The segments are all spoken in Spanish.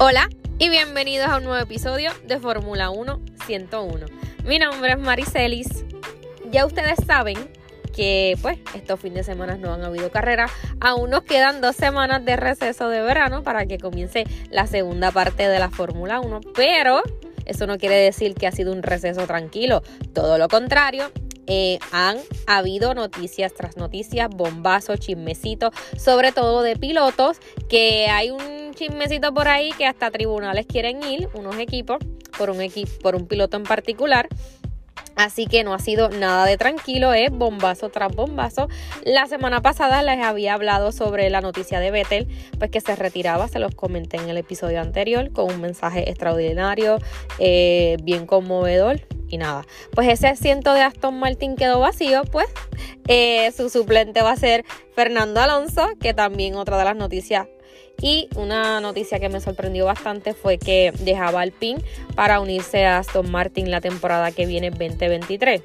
Hola y bienvenidos a un nuevo episodio de Fórmula 1 101. Mi nombre es Maricelis. Ya ustedes saben que pues estos fines de semana no han habido carrera. Aún nos quedan dos semanas de receso de verano para que comience la segunda parte de la Fórmula 1. Pero eso no quiere decir que ha sido un receso tranquilo. Todo lo contrario, eh, han habido noticias tras noticias, bombazos, chismecitos, sobre todo de pilotos, que hay un chismecito por ahí que hasta tribunales quieren ir, unos equipos, por un, equipo, por un piloto en particular. Así que no ha sido nada de tranquilo, es bombazo tras bombazo. La semana pasada les había hablado sobre la noticia de Vettel, pues que se retiraba, se los comenté en el episodio anterior, con un mensaje extraordinario, eh, bien conmovedor. Y nada, pues ese asiento de Aston Martin quedó vacío, pues eh, su suplente va a ser Fernando Alonso, que también otra de las noticias y una noticia que me sorprendió bastante fue que dejaba Alpine para unirse a Aston Martin la temporada que viene 2023.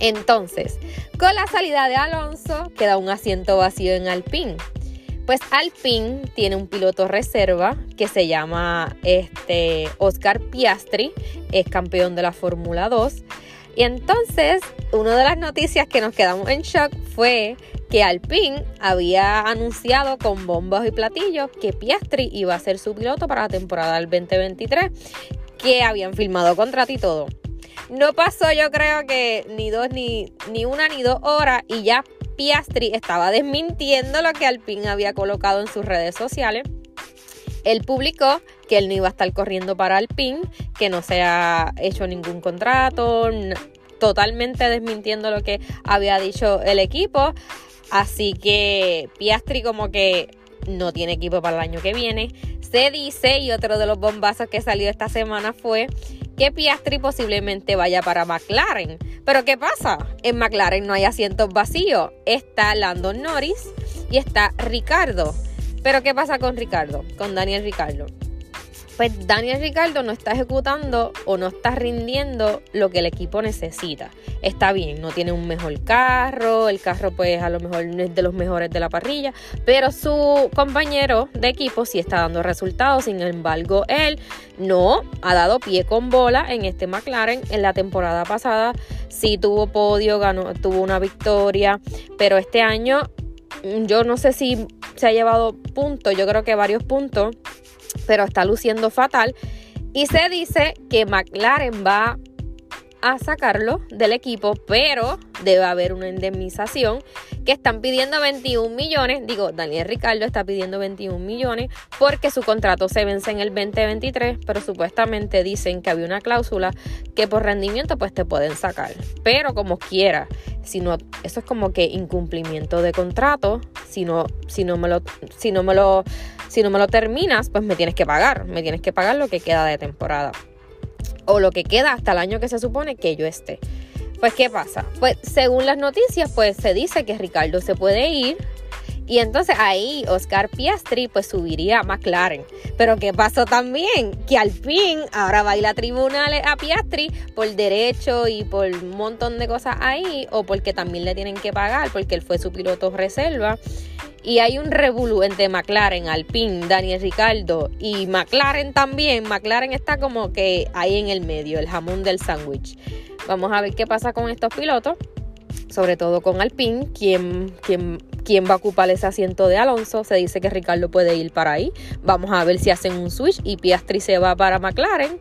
Entonces, con la salida de Alonso, queda un asiento vacío en Alpine. Pues Alpine tiene un piloto reserva que se llama este Oscar Piastri, es campeón de la Fórmula 2. Y entonces, una de las noticias que nos quedamos en shock fue que Alpine había anunciado con bombos y platillos que Piastri iba a ser su piloto para la temporada del 2023, que habían firmado contrato y todo. No pasó yo creo que ni dos, ni, ni una, ni dos horas y ya Piastri estaba desmintiendo lo que Alpine había colocado en sus redes sociales. Él publicó que él no iba a estar corriendo para Alpine, que no se ha hecho ningún contrato, totalmente desmintiendo lo que había dicho el equipo. Así que Piastri como que no tiene equipo para el año que viene. Se dice, y otro de los bombazos que salió esta semana fue que Piastri posiblemente vaya para McLaren. Pero ¿qué pasa? En McLaren no hay asientos vacíos. Está Landon Norris y está Ricardo. Pero ¿qué pasa con Ricardo? Con Daniel Ricardo pues Daniel Ricardo no está ejecutando o no está rindiendo lo que el equipo necesita. Está bien, no tiene un mejor carro, el carro pues a lo mejor no es de los mejores de la parrilla, pero su compañero de equipo sí está dando resultados, sin embargo él no ha dado pie con bola en este McLaren en la temporada pasada, sí tuvo podio, ganó, tuvo una victoria, pero este año yo no sé si se ha llevado puntos, yo creo que varios puntos pero está luciendo fatal. Y se dice que McLaren va a sacarlo del equipo, pero debe haber una indemnización que están pidiendo 21 millones. Digo, Daniel Ricardo está pidiendo 21 millones porque su contrato se vence en el 2023, pero supuestamente dicen que había una cláusula que por rendimiento pues te pueden sacar. Pero como quiera, si no, eso es como que incumplimiento de contrato. Si no, si no me lo, si no me lo, si no me lo terminas, pues me tienes que pagar. Me tienes que pagar lo que queda de temporada o lo que queda hasta el año que se supone que yo esté. Pues, ¿qué pasa? Pues, según las noticias, pues se dice que Ricardo se puede ir. Y entonces ahí Oscar Piastri pues subiría a McLaren. Pero ¿qué pasó también? Que al fin ahora va a ir a tribunales a Piastri por derecho y por un montón de cosas ahí. O porque también le tienen que pagar porque él fue su piloto reserva. Y hay un revolú entre McLaren, Alpine, Daniel Ricardo y McLaren también. McLaren está como que ahí en el medio, el jamón del sándwich. Vamos a ver qué pasa con estos pilotos, sobre todo con Alpine, quién va a ocupar ese asiento de Alonso. Se dice que Ricardo puede ir para ahí. Vamos a ver si hacen un switch y Piastri se va para McLaren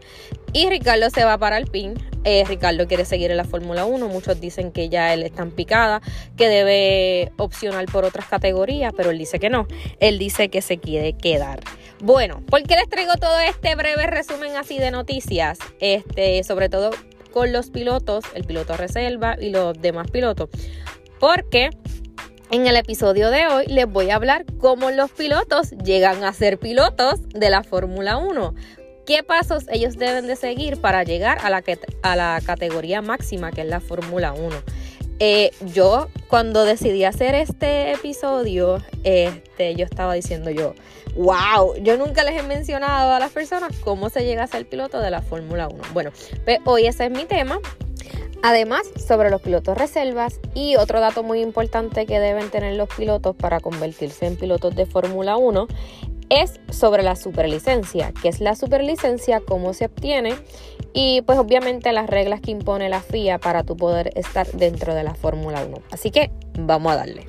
y Ricardo se va para Alpine. Eh, Ricardo quiere seguir en la Fórmula 1. Muchos dicen que ya él está en picada, que debe opcionar por otras categorías, pero él dice que no. Él dice que se quiere quedar. Bueno, ¿por qué les traigo todo este breve resumen así de noticias? Este, sobre todo con los pilotos, el piloto reserva y los demás pilotos. Porque En el episodio de hoy les voy a hablar cómo los pilotos llegan a ser pilotos de la Fórmula 1. ¿Qué pasos ellos deben de seguir para llegar a la, a la categoría máxima que es la Fórmula 1? Eh, yo cuando decidí hacer este episodio, este, yo estaba diciendo yo, wow, yo nunca les he mencionado a las personas cómo se llega a ser piloto de la Fórmula 1. Bueno, pues hoy ese es mi tema. Además, sobre los pilotos reservas y otro dato muy importante que deben tener los pilotos para convertirse en pilotos de Fórmula 1 es sobre la superlicencia, que es la superlicencia, cómo se obtiene y pues obviamente las reglas que impone la FIA para tu poder estar dentro de la Fórmula 1. Así que vamos a darle.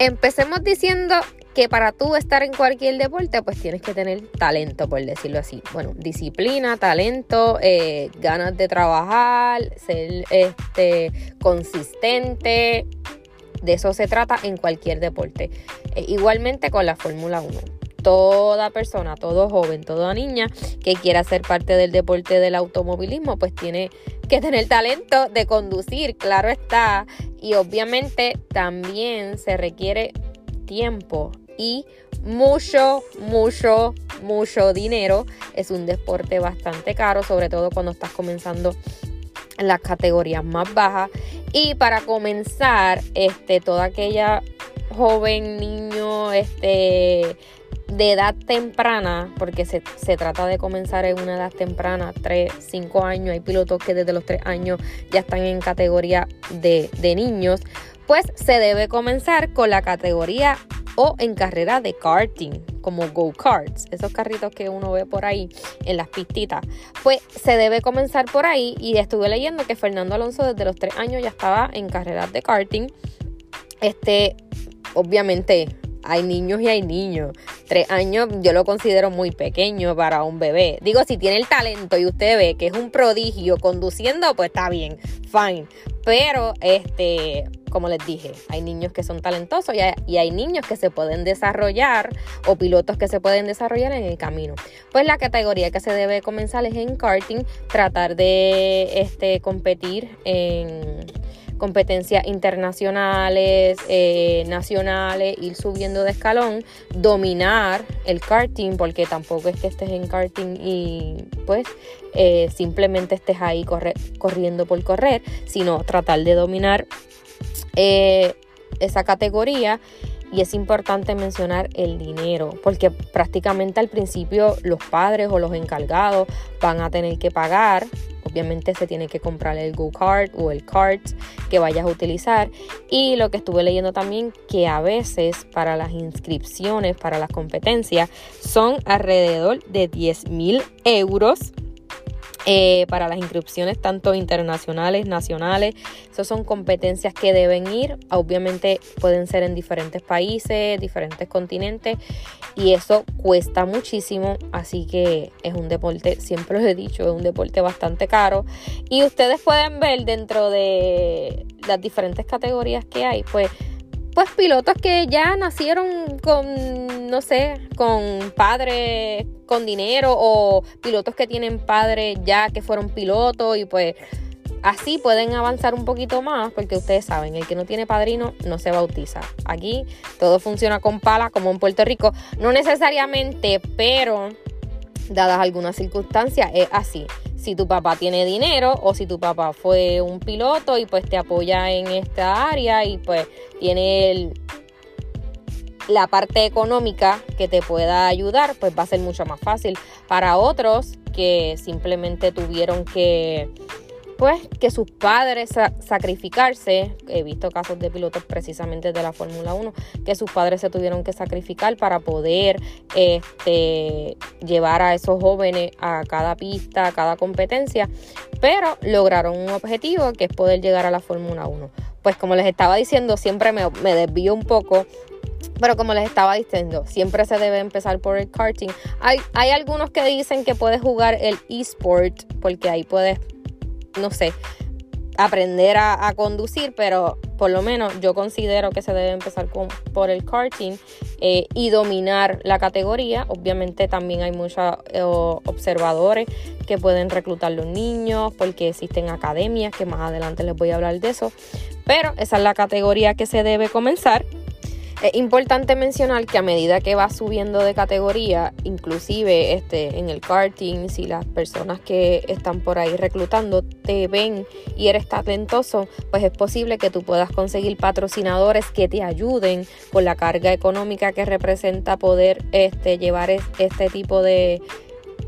Empecemos diciendo que para tú estar en cualquier deporte, pues tienes que tener talento, por decirlo así. Bueno, disciplina, talento, eh, ganas de trabajar, ser este, consistente. De eso se trata en cualquier deporte. Eh, igualmente con la Fórmula 1. Toda persona, todo joven, toda niña que quiera ser parte del deporte del automovilismo, pues tiene que tener talento de conducir, claro está. Y obviamente también se requiere tiempo y mucho, mucho, mucho dinero. Es un deporte bastante caro, sobre todo cuando estás comenzando en las categorías más bajas. Y para comenzar, este, toda aquella joven, niño, este, de edad temprana, porque se, trata de comenzar en una edad temprana, 3, 5 años, hay pilotos que desde los 3 años ya están en categoría de, de niños, pues se debe comenzar con la categoría o en carrera de karting, como go-karts, esos carritos que uno ve por ahí en las pistitas. Pues se debe comenzar por ahí y estuve leyendo que Fernando Alonso desde los tres años ya estaba en carreras de karting. Este, obviamente, hay niños y hay niños. Tres años yo lo considero muy pequeño para un bebé. Digo, si tiene el talento y usted ve que es un prodigio conduciendo, pues está bien, fine. Pero, este, como les dije, hay niños que son talentosos y hay, y hay, niños que se pueden desarrollar o pilotos que se pueden desarrollar en el camino. Pues la categoría que se debe comenzar es en karting, tratar de este, competir en competencias internacionales, eh, nacionales, ir subiendo de escalón, dominar el karting, porque tampoco es que estés en karting y pues eh, simplemente estés ahí corriendo por correr, sino tratar de dominar eh, esa categoría. Y es importante mencionar el dinero, porque prácticamente al principio los padres o los encargados van a tener que pagar obviamente se tiene que comprar el go-kart o el kart que vayas a utilizar. Y lo que estuve leyendo también, que a veces para las inscripciones, para las competencias, son alrededor de 10 mil euros eh, para las inscripciones tanto internacionales, nacionales. Esas son competencias que deben ir. Obviamente pueden ser en diferentes países, diferentes continentes y eso cuesta muchísimo. Así que es un deporte, siempre lo he dicho, es un deporte bastante caro. Y ustedes pueden ver dentro de las diferentes categorías que hay, pues pues pilotos que ya nacieron con, no sé, con padres con dinero o pilotos que tienen padres ya que fueron pilotos y pues así pueden avanzar un poquito más porque ustedes saben, el que no tiene padrino no se bautiza. Aquí todo funciona con pala como en Puerto Rico, no necesariamente, pero dadas algunas circunstancias es así si tu papá tiene dinero o si tu papá fue un piloto y pues te apoya en esta área y pues tiene la parte económica que te pueda ayudar, pues va a ser mucho más fácil. Para otros que simplemente tuvieron que pues que sus padres sacrificarse, he visto casos de pilotos precisamente de la Fórmula 1, que sus padres se tuvieron que sacrificar para poder este, llevar a esos jóvenes a cada pista, a cada competencia, pero lograron un objetivo que es poder llegar a la Fórmula 1. Pues como les estaba diciendo, siempre me, me desvío un poco pero como les estaba diciendo, siempre se debe empezar por el karting. Hay, hay algunos que dicen que puedes jugar el eSport porque ahí puedes no sé, aprender a, conducir, pero por lo menos yo considero que se debe empezar con, por el karting eh, y dominar la categoría. Obviamente también hay muchos eh, observadores que pueden reclutar los niños porque existen academias que más adelante les voy a hablar de eso. Pero esa es la categoría que se debe comenzar. Es importante mencionar que a medida que vas subiendo de categoría, inclusive este, en el karting, si las personas que están por ahí reclutando te ven y eres talentoso, pues es posible que tú puedas conseguir patrocinadores que te ayuden con la carga económica que representa poder este, llevar este tipo de,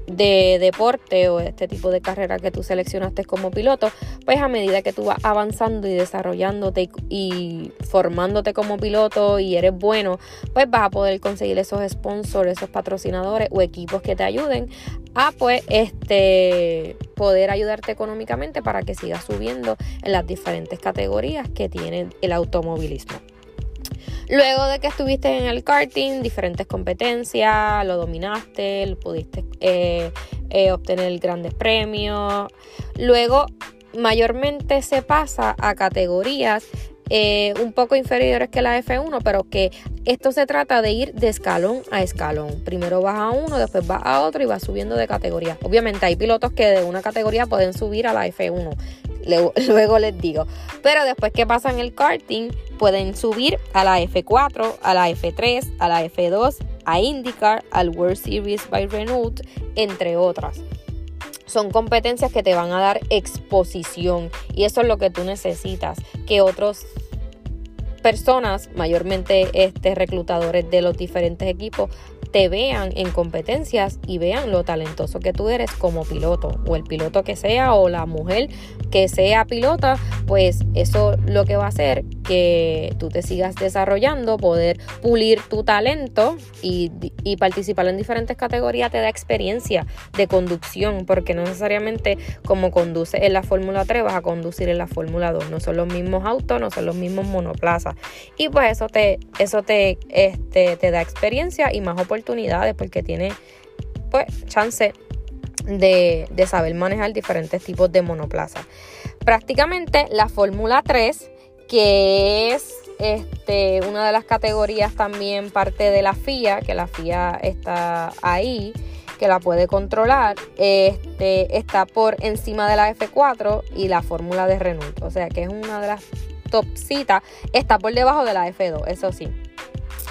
de deporte o este tipo de carrera que tú seleccionaste como piloto, pues a medida que tú vas avanzando y desarrollándote y, formándote como piloto y eres bueno, pues vas a poder conseguir esos sponsors, esos patrocinadores o equipos que te ayuden a pues este poder ayudarte económicamente para que sigas subiendo en las diferentes categorías que tiene el automovilismo. Luego de que estuviste en el karting, diferentes competencias, lo dominaste, lo pudiste eh, eh, obtener grandes premios. Luego, mayormente se pasa a categorías eh, un poco inferiores que la F1, pero que esto se trata de ir de escalón a escalón. Primero vas a uno, después vas a otro y vas subiendo de categoría. Obviamente hay pilotos que de una categoría pueden subir a la F1. Luego les digo. Pero después que pasan el karting, pueden subir a la F4, a la F3, a la F2, a IndyCar, al World Series by Renault, entre otras. Son competencias que te van a dar exposición y eso es lo que tú necesitas, que otros personas, mayormente este, reclutadores de los diferentes equipos, te vean en competencias y vean lo talentoso que tú eres como piloto o el piloto que sea o la mujer que sea pilota, pues eso lo que va a hacer que tú te sigas desarrollando, poder pulir tu talento y, participar en diferentes categorías te da experiencia de conducción, porque no necesariamente como conduce en la Fórmula 3 vas a conducir en la Fórmula 2, no son los mismos autos, no son los mismos monoplazas. Y pues eso te, eso te, este, te da experiencia y más oportunidades porque tiene pues chance de, saber manejar diferentes tipos de monoplazas. Prácticamente la Fórmula 3, que es este, una de las categorías también parte de la FIA, que la FIA está ahí, que la puede controlar, este, está por encima de la F4 y la fórmula de Renault. O sea que es una de las top citas, está por debajo de la F2, eso sí.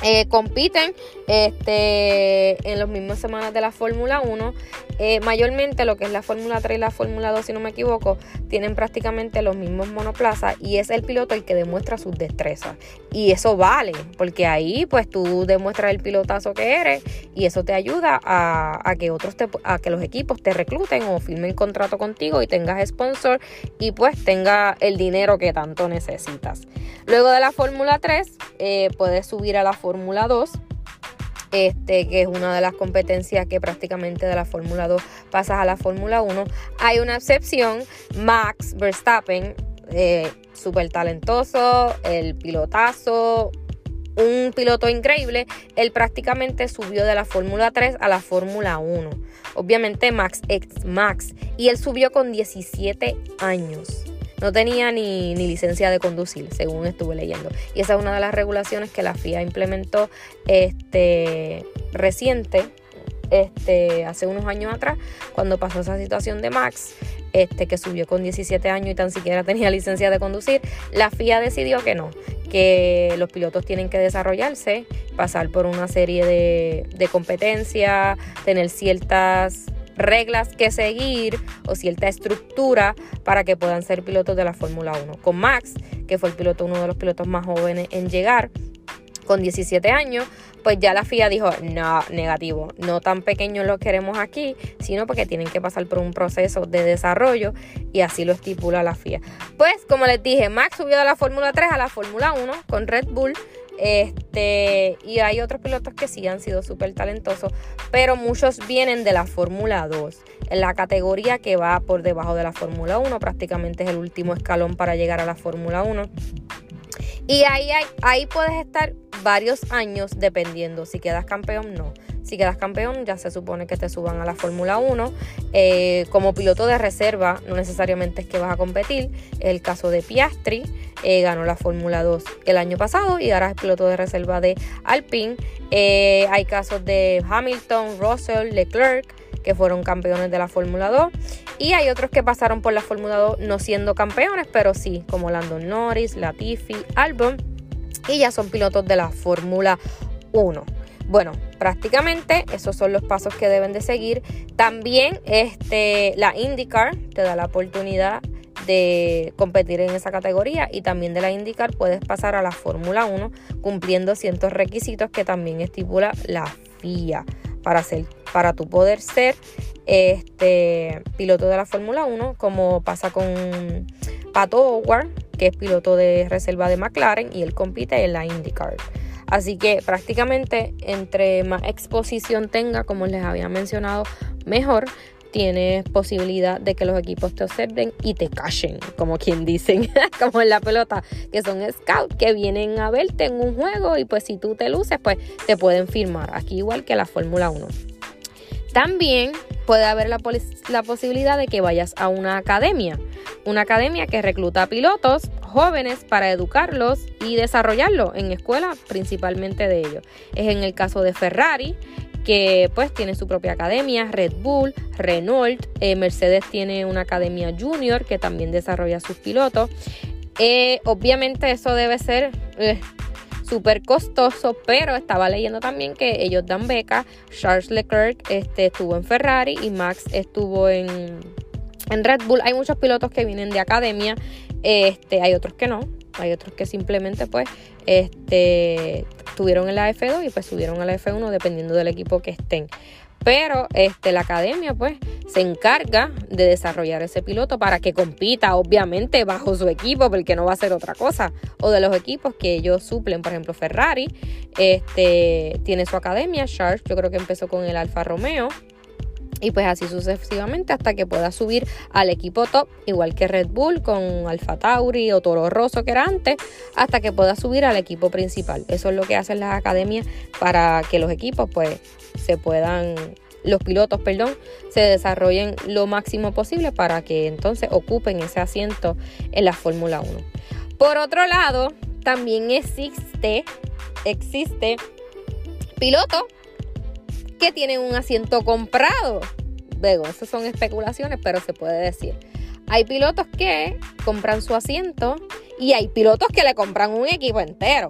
Eh, compiten este, en las mismas semanas de la Fórmula 1. Eh, mayormente lo que es la Fórmula 3 y la Fórmula 2, si no me equivoco, tienen prácticamente los mismos monoplazas y es el piloto el que demuestra sus destrezas. Y eso vale, porque ahí pues tú demuestras el pilotazo que eres y eso te ayuda a, que otros a que los equipos te recluten o firmen contrato contigo y tengas sponsor y pues tenga el dinero que tanto necesitas. Luego de la Fórmula 3 eh, puedes subir a la Fórmula 2 este, que es una de las competencias que prácticamente de la Fórmula 2 pasas a la Fórmula 1. Hay una excepción, Max Verstappen, eh, súper talentoso, el pilotazo, un piloto increíble, él prácticamente subió de la Fórmula 3 a la Fórmula 1. Obviamente Max ex Max y él subió con 17 años. No tenía ni, licencia de conducir, según estuve leyendo. Y esa es una de las regulaciones que la FIA implementó este, reciente, este, hace unos años atrás, cuando pasó esa situación de Max, este, que subió con 17 años y tan siquiera tenía licencia de conducir, la FIA decidió que no, que los pilotos tienen que desarrollarse, pasar por una serie de, de competencias, tener ciertas reglas que seguir o cierta estructura para que puedan ser pilotos de la Fórmula 1. Con Max, que fue el piloto, uno de los pilotos más jóvenes en llegar, con 17 años, pues ya la FIA dijo, no, negativo, no tan pequeños lo queremos aquí, sino porque tienen que pasar por un proceso de desarrollo y así lo estipula la FIA. Pues como les dije, Max subió de la Fórmula 3 a la Fórmula 1 con Red Bull este, y hay otros pilotos que sí han sido súper talentosos, pero muchos vienen de la Fórmula 2. En la categoría que va por debajo de la Fórmula 1, prácticamente es el último escalón para llegar a la Fórmula 1. Y ahí, ahí puedes estar varios años dependiendo si quedas campeón no. Si quedas campeón, ya se supone que te suban a la Fórmula 1. Eh, como piloto de reserva, no necesariamente es que vas a competir. El caso de Piastri, eh, ganó la Fórmula 2 el año pasado y ahora es piloto de reserva de Alpine. Eh, hay casos de Hamilton, Russell, Leclerc que fueron campeones de la Fórmula 2. Y hay otros que pasaron por la Fórmula 2 no siendo campeones, pero sí, como Landon Norris, Latifi, Albon. Y ya son pilotos de la Fórmula 1. Bueno, prácticamente esos son los pasos que deben de seguir. También este, la IndyCar te da la oportunidad de competir en esa categoría y también de la IndyCar puedes pasar a la Fórmula 1 cumpliendo ciertos requisitos que también estipula la FIA para, ser, para tu poder ser este, piloto de la Fórmula 1 como pasa con Pato Howard que es piloto de reserva de McLaren y él compite en la IndyCar. Así que prácticamente entre más exposición tenga, como les había mencionado, mejor tienes posibilidad de que los equipos te observen y te cachen, como quien dicen, como en la pelota, que son scouts que vienen a verte en un juego y pues si tú te luces, pues te pueden firmar, aquí igual que la Fórmula 1. También puede haber la, posibilidad de que vayas a una academia, una academia que recluta pilotos jóvenes para educarlos y desarrollarlos en escuela principalmente de ellos. Es en el caso de Ferrari, que pues tiene su propia academia, Red Bull, Renault, eh, Mercedes tiene una academia junior que también desarrolla sus pilotos. Eh, obviamente eso debe ser eh, súper costoso, pero estaba leyendo también que ellos dan beca. Charles Leclerc este, estuvo en Ferrari y Max estuvo en, en Red Bull. Hay muchos pilotos que vienen de academia, este, hay otros que no. Hay otros que simplemente pues este, estuvieron en la F2 y pues subieron a la F1 dependiendo del equipo que estén. Pero este, la academia pues se encarga de desarrollar ese piloto para que compita obviamente bajo su equipo porque no va a ser otra cosa. O de los equipos que ellos suplen, por ejemplo Ferrari este, tiene su academia, Charles yo creo que empezó con el Alfa Romeo y pues así sucesivamente hasta que pueda subir al equipo top, igual que Red Bull con Alfa Tauri o Toro Rosso que era antes, hasta que pueda subir al equipo principal. Eso es lo que hacen las academias para que los equipos pues se puedan los pilotos, perdón, se desarrollen lo máximo posible para que entonces ocupen ese asiento en la Fórmula 1. Por otro lado, también existe existe piloto que tienen un asiento comprado. Luego, eso son especulaciones, pero se puede decir. Hay pilotos que compran su asiento y hay pilotos que le compran un equipo entero.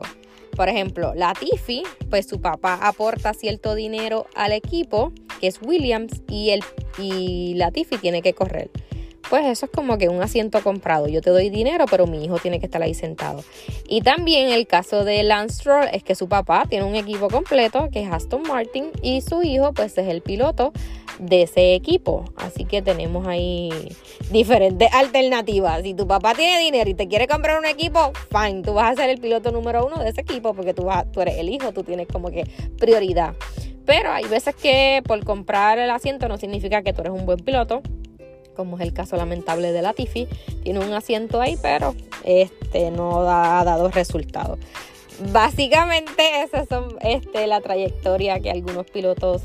Por ejemplo, Latifi, pues su papá aporta cierto dinero al equipo, que es Williams, y, el, y Latifi tiene que correr pues eso es como que un asiento comprado. Yo te doy dinero, pero mi hijo tiene que estar ahí sentado. Y también el caso de Lance Stroll es que su papá tiene un equipo completo, que es Aston Martin, y su hijo pues es el piloto de ese equipo. Así que tenemos ahí diferentes alternativas. Si tu papá tiene dinero y te quiere comprar un equipo, fine, tú vas a ser el piloto número uno de ese equipo porque tú, vas, tú eres el hijo, tú tienes como que prioridad. Pero hay veces que por comprar el asiento no significa que tú eres un buen piloto como es el caso lamentable de la Tiffy. Tiene un asiento ahí, pero este no ha dado resultados. Básicamente esa es este, la trayectoria que algunos pilotos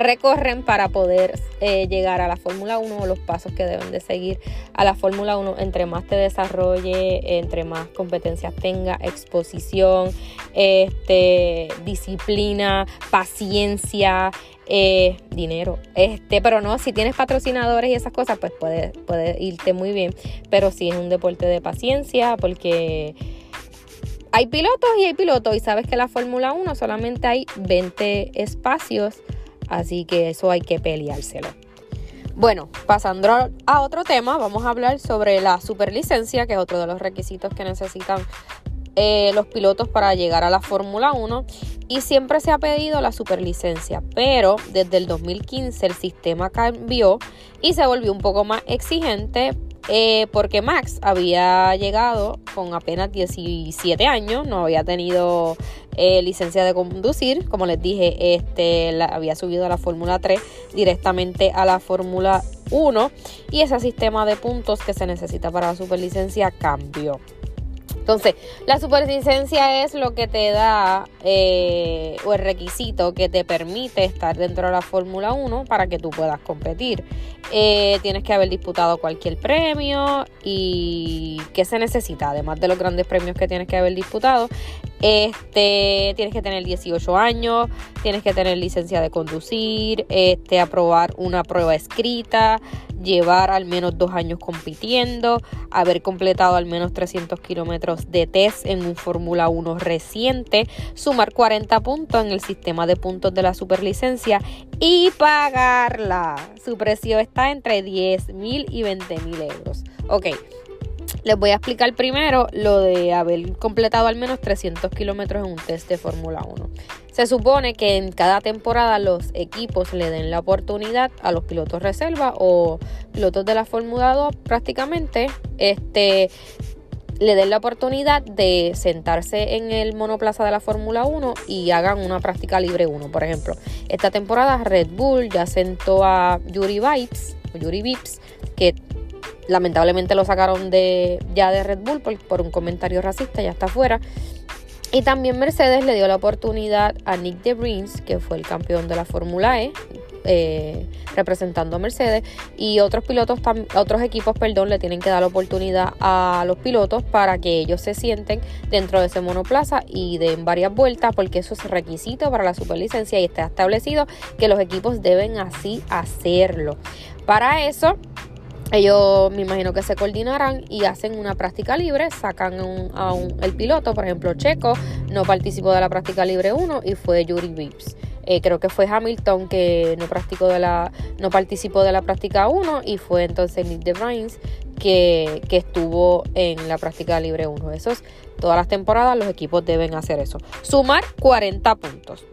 recorren para poder eh, llegar a la Fórmula 1 o los pasos que deben de seguir a la Fórmula 1. Entre más te desarrolle, entre más competencias tenga, exposición, este, disciplina, paciencia, eh, dinero. Este, pero no, si tienes patrocinadores y esas cosas, pues puede, puede irte muy bien. Pero sí es un deporte de paciencia porque hay pilotos y hay pilotos. Y sabes que la Fórmula 1 solamente hay 20 espacios. Así que eso hay que peleárselo. Bueno, pasando a otro tema, vamos a hablar sobre la superlicencia, que es otro de los requisitos que necesitan eh, los pilotos para llegar a la Fórmula 1 y siempre se ha pedido la superlicencia, pero desde el 2015 el sistema cambió y se volvió un poco más exigente eh, porque Max había llegado con apenas 17 años, no había tenido eh, licencia de conducir, como les dije, este había subido a la Fórmula 3 directamente a la Fórmula 1 y ese sistema de puntos que se necesita para la superlicencia cambió. Entonces, la superlicencia es lo que te da eh, o el requisito que te permite estar dentro de la Fórmula 1 para que tú puedas competir. Eh, tienes que haber disputado cualquier premio y qué se necesita, además de los grandes premios que tienes que haber disputado. Este, tienes que tener 18 años, tienes que tener licencia de conducir, este, aprobar una prueba escrita, llevar al menos dos años compitiendo, haber completado al menos 300 kilómetros de test en un Fórmula 1 reciente, sumar 40 puntos en el sistema de puntos de la superlicencia y pagarla. Su precio está entre 10 mil y 20 mil euros. Ok. Les voy a explicar primero lo de haber completado al menos 300 kilómetros en un test de Fórmula 1. Se supone que en cada temporada los equipos le den la oportunidad a los pilotos reserva o pilotos de la Fórmula 2 prácticamente este, le den la oportunidad de sentarse en el monoplaza de la Fórmula 1 y hagan una práctica libre 1. Por ejemplo, esta temporada Red Bull ya sentó a Yuri Vipes, Yuri Vips, que lamentablemente lo sacaron de ya de Red Bull por, por un comentario racista, ya está fuera. Y también Mercedes le dio la oportunidad a Nick DeBrins, que fue el campeón de la Fórmula E, eh, representando a Mercedes. Y otros pilotos otros equipos perdón le tienen que dar la oportunidad a los pilotos para que ellos se sienten dentro de ese monoplaza y den varias vueltas porque eso es requisito para la superlicencia y está establecido que los equipos deben así hacerlo. Para eso ellos me imagino que se coordinarán y hacen una práctica libre, sacan a un, el piloto, por ejemplo Checo no participó de la práctica libre 1 y fue Yuri Vips. Eh, creo que fue Hamilton que no, practicó de la, no participó de la práctica 1 y fue entonces Nick DeVries que, que estuvo en la práctica libre 1. Eso es, todas las temporadas los equipos deben hacer eso. Sumar 40 puntos.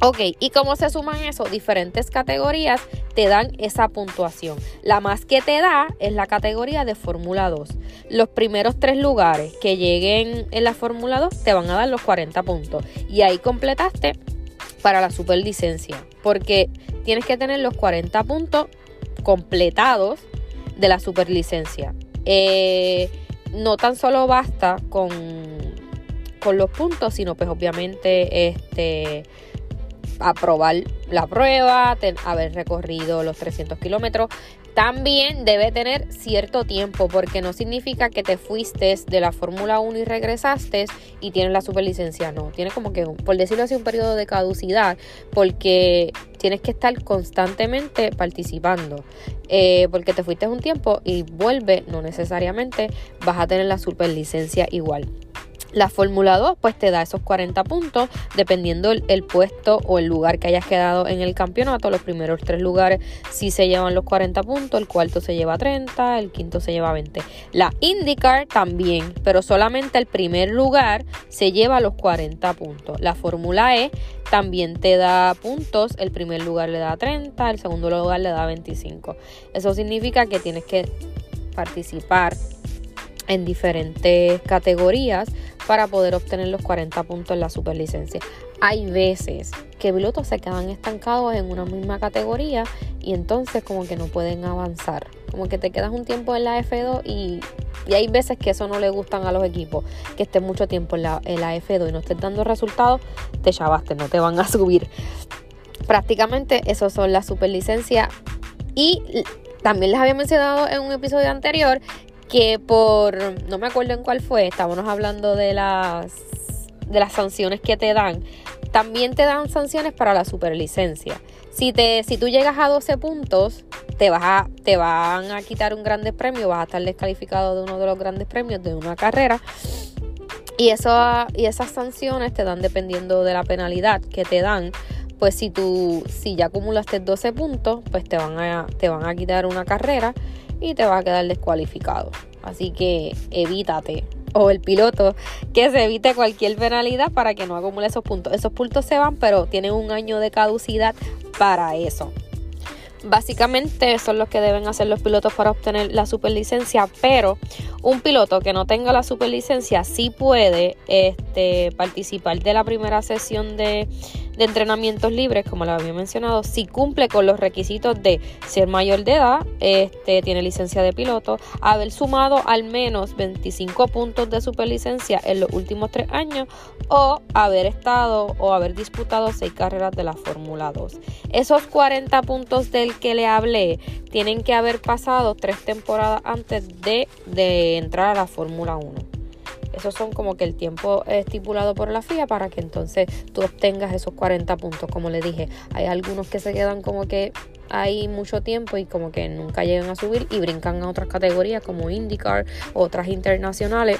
Ok, ¿y cómo se suman eso? Diferentes categorías te dan esa puntuación. La más que te da es la categoría de Fórmula 2. Los primeros tres lugares que lleguen en la Fórmula 2 te van a dar los 40 puntos. Y ahí completaste para la superlicencia. Porque tienes que tener los 40 puntos completados de la superlicencia. Eh, no tan solo basta con, con los puntos, sino pues obviamente este aprobar la prueba, haber recorrido los 300 kilómetros. También debe tener cierto tiempo porque no significa que te fuiste de la Fórmula 1 y regresaste y tienes la superlicencia. No, tienes como que, por decirlo así, un periodo de caducidad porque tienes que estar constantemente participando. Eh, porque te fuiste un tiempo y vuelve, no necesariamente vas a tener la superlicencia igual. La Fórmula 2 pues te da esos 40 puntos dependiendo el, puesto o el lugar que hayas quedado en el campeonato. Los primeros tres lugares sí se llevan los 40 puntos, el cuarto se lleva 30, el quinto se lleva 20. La IndyCar también, pero solamente el primer lugar se lleva los 40 puntos. La Fórmula E también te da puntos, el primer lugar le da 30, el segundo lugar le da 25. Eso significa que tienes que participar en diferentes categorías para poder obtener los 40 puntos en la superlicencia. Hay veces que pilotos se quedan estancados en una misma categoría y entonces como que no pueden avanzar. Como que te quedas un tiempo en la F2 y, hay veces que eso no le gustan a los equipos, que estén mucho tiempo en la, en la F2 y no estén dando resultados, te chavaste, no te van a subir. Prácticamente esos son las superlicencias y también les había mencionado en un episodio anterior que por, no me acuerdo en cuál fue, estábamos hablando de las, de las sanciones que te dan. También te dan sanciones para la superlicencia. Si, te, si tú llegas a 12 puntos, te, vas a, te van a quitar un grande premio, vas a estar descalificado de uno de los grandes premios de una carrera. Y, eso, y esas sanciones te dan dependiendo de la penalidad que te dan. Pues si tú, si ya acumulaste 12 puntos, pues te van a, te van a quitar una carrera y te va a quedar descualificado. Así que evítate o el piloto que se evite cualquier penalidad para que no acumule esos puntos. Esos puntos se van, pero tienen un año de caducidad para eso. Básicamente son los que deben hacer los pilotos para obtener la superlicencia, pero un piloto que no tenga la superlicencia sí puede este, participar de la primera sesión de, de entrenamientos libres, como lo había mencionado, si cumple con los requisitos de ser mayor de edad, este, tiene licencia de piloto, haber sumado al menos 25 puntos de superlicencia en los últimos tres años o haber estado o haber disputado seis carreras de la Fórmula 2. Esos 40 puntos del que le hablé tienen que haber pasado tres temporadas antes de, de entrar a la Fórmula 1. Esos son como que el tiempo estipulado por la FIA para que entonces tú obtengas esos 40 puntos. Como le dije, hay algunos que se quedan como que hay mucho tiempo y como que nunca llegan a subir y brincan a otras categorías como IndyCar, otras internacionales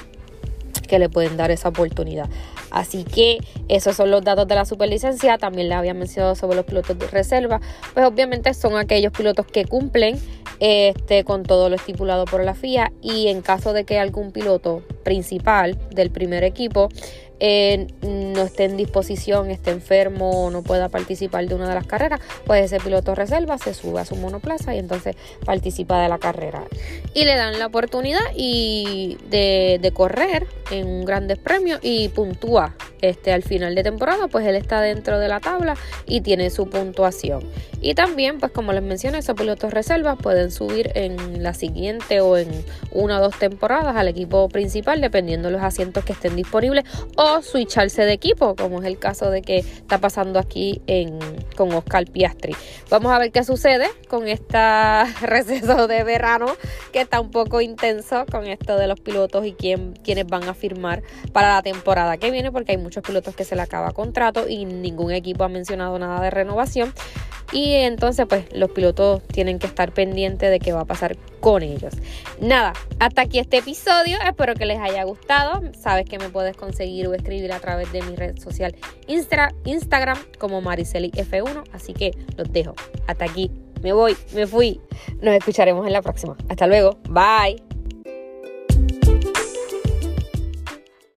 que le pueden dar esa oportunidad. Así que esos son los datos de la superlicencia. También le había mencionado sobre los pilotos de reserva. Pues obviamente son aquellos pilotos que cumplen este, con todo lo estipulado por la FIA y en caso de que algún piloto principal del primer equipo eh, no esté en disposición, esté enfermo o no pueda participar de una de las carreras, pues ese piloto reserva se sube a su monoplaza y entonces participa de la carrera. Y le dan la oportunidad y de, de correr en un grandes premio y puntúa este, al final de temporada, pues él está dentro de la tabla y tiene su puntuación. Y también, pues como les mencioné, esos pilotos reservas pueden subir en la siguiente o en una o dos temporadas al equipo principal, dependiendo de los asientos que estén disponibles, o switcharse de equipo, como es el caso de que está pasando aquí en, con Oscar Piastri. Vamos a ver qué sucede con este receso de verano, que está un poco intenso con esto de los pilotos y quién, quiénes van a firmar para la temporada que viene, porque hay muchos pilotos que se le acaba contrato y ningún equipo ha mencionado nada de renovación. Y entonces pues los pilotos tienen que estar pendientes de qué va a pasar con ellos. Nada, hasta aquí este episodio. Espero que les haya gustado. Sabes que me puedes conseguir o escribir a través de mi red social Instagram como MariceliF1. Así que los dejo. Hasta aquí. Me voy, me fui. Nos escucharemos en la próxima. Hasta luego. Bye.